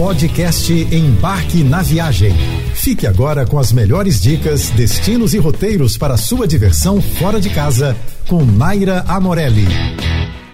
Podcast Embarque na Viagem. Fique agora com as melhores dicas, destinos e roteiros para sua diversão fora de casa com Naira Amorelli.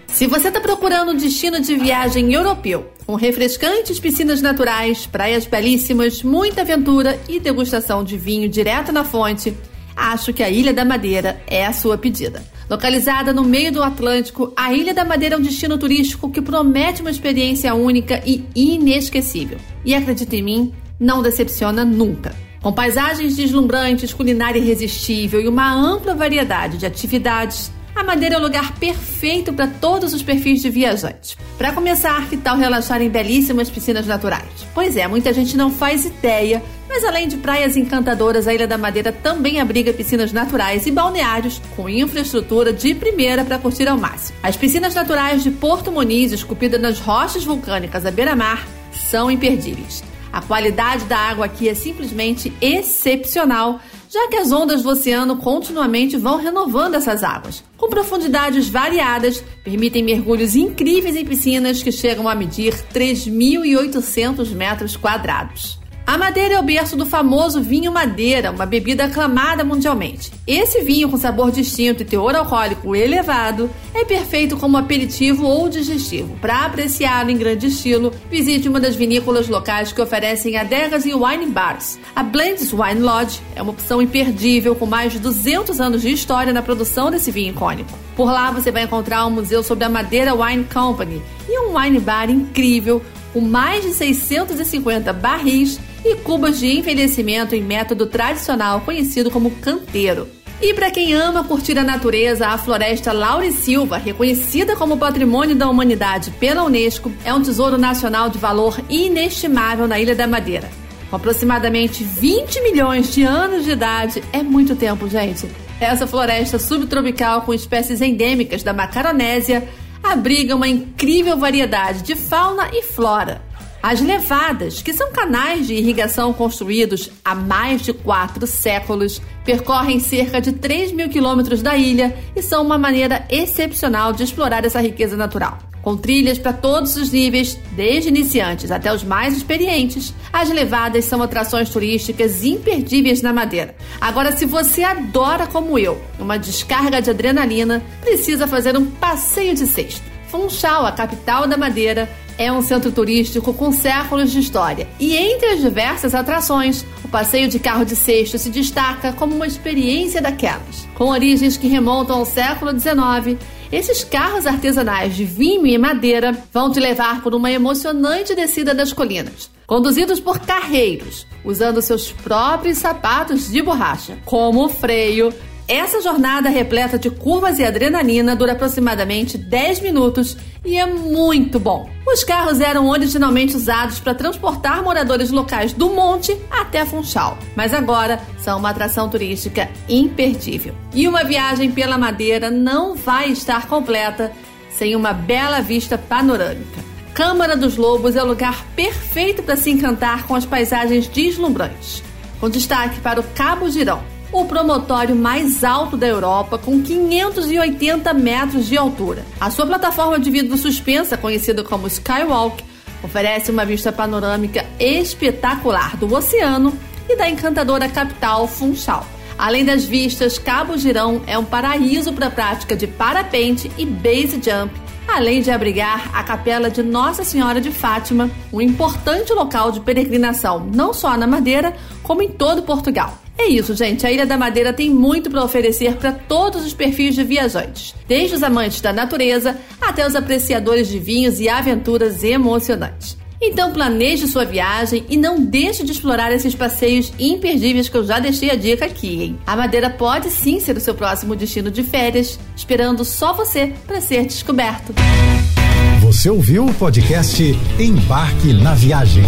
Se você está procurando um destino de viagem europeu, com refrescantes piscinas naturais, praias belíssimas, muita aventura e degustação de vinho direto na fonte, acho que a Ilha da Madeira é a sua pedida. Localizada no meio do Atlântico, a Ilha da Madeira é um destino turístico que promete uma experiência única e inesquecível. E acredite em mim, não decepciona nunca. Com paisagens deslumbrantes, culinária irresistível e uma ampla variedade de atividades, a Madeira é o lugar perfeito para todos os perfis de viajantes. Para começar, que tal relaxar em belíssimas piscinas naturais? Pois é, muita gente não faz ideia, mas além de praias encantadoras, a Ilha da Madeira também abriga piscinas naturais e balneários com infraestrutura de primeira para curtir ao máximo. As piscinas naturais de Porto Muniz, esculpidas nas rochas vulcânicas à beira-mar, são imperdíveis. A qualidade da água aqui é simplesmente excepcional, já que as ondas do oceano continuamente vão renovando essas águas. Com profundidades variadas, permitem mergulhos incríveis em piscinas que chegam a medir 3.800 metros quadrados. A Madeira é o berço do famoso vinho Madeira, uma bebida aclamada mundialmente. Esse vinho com sabor distinto e teor alcoólico elevado é perfeito como aperitivo ou digestivo. Para apreciá-lo em grande estilo, visite uma das vinícolas locais que oferecem adegas e wine bars. A Blends Wine Lodge é uma opção imperdível com mais de 200 anos de história na produção desse vinho icônico. Por lá você vai encontrar um museu sobre a Madeira Wine Company e um wine bar incrível com mais de 650 barris e cubas de envelhecimento em método tradicional conhecido como canteiro. E para quem ama curtir a natureza, a floresta Laure Silva, reconhecida como Patrimônio da Humanidade pela Unesco, é um tesouro nacional de valor inestimável na Ilha da Madeira. Com aproximadamente 20 milhões de anos de idade, é muito tempo, gente. Essa floresta subtropical com espécies endêmicas da Macaronésia abriga uma incrível variedade de fauna e flora. As levadas, que são canais de irrigação construídos há mais de quatro séculos, percorrem cerca de 3 mil quilômetros da ilha e são uma maneira excepcional de explorar essa riqueza natural. Com trilhas para todos os níveis, desde iniciantes até os mais experientes, as levadas são atrações turísticas imperdíveis na Madeira. Agora, se você adora, como eu, uma descarga de adrenalina, precisa fazer um passeio de sexta. Funchal, a capital da Madeira, é um centro turístico com séculos de história. E entre as diversas atrações, o passeio de carro de cesto se destaca como uma experiência daquelas. Com origens que remontam ao século XIX, esses carros artesanais de vinho e madeira vão te levar por uma emocionante descida das colinas, conduzidos por carreiros, usando seus próprios sapatos de borracha como freio essa jornada repleta de curvas e adrenalina dura aproximadamente 10 minutos e é muito bom. Os carros eram originalmente usados para transportar moradores locais do monte até Funchal, mas agora são uma atração turística imperdível. E uma viagem pela Madeira não vai estar completa sem uma bela vista panorâmica. Câmara dos Lobos é o lugar perfeito para se encantar com as paisagens deslumbrantes, com destaque para o Cabo Girão o promotório mais alto da Europa, com 580 metros de altura. A sua plataforma de vidro suspensa, conhecida como Skywalk, oferece uma vista panorâmica espetacular do oceano e da encantadora capital Funchal. Além das vistas, Cabo Girão é um paraíso para a prática de parapente e base jump, além de abrigar a Capela de Nossa Senhora de Fátima, um importante local de peregrinação não só na Madeira, como em todo Portugal. É isso, gente. A Ilha da Madeira tem muito para oferecer para todos os perfis de viajantes, desde os amantes da natureza até os apreciadores de vinhos e aventuras emocionantes. Então planeje sua viagem e não deixe de explorar esses passeios imperdíveis que eu já deixei a dica aqui, hein? A Madeira pode sim ser o seu próximo destino de férias, esperando só você para ser descoberto. Você ouviu o podcast Embarque na Viagem.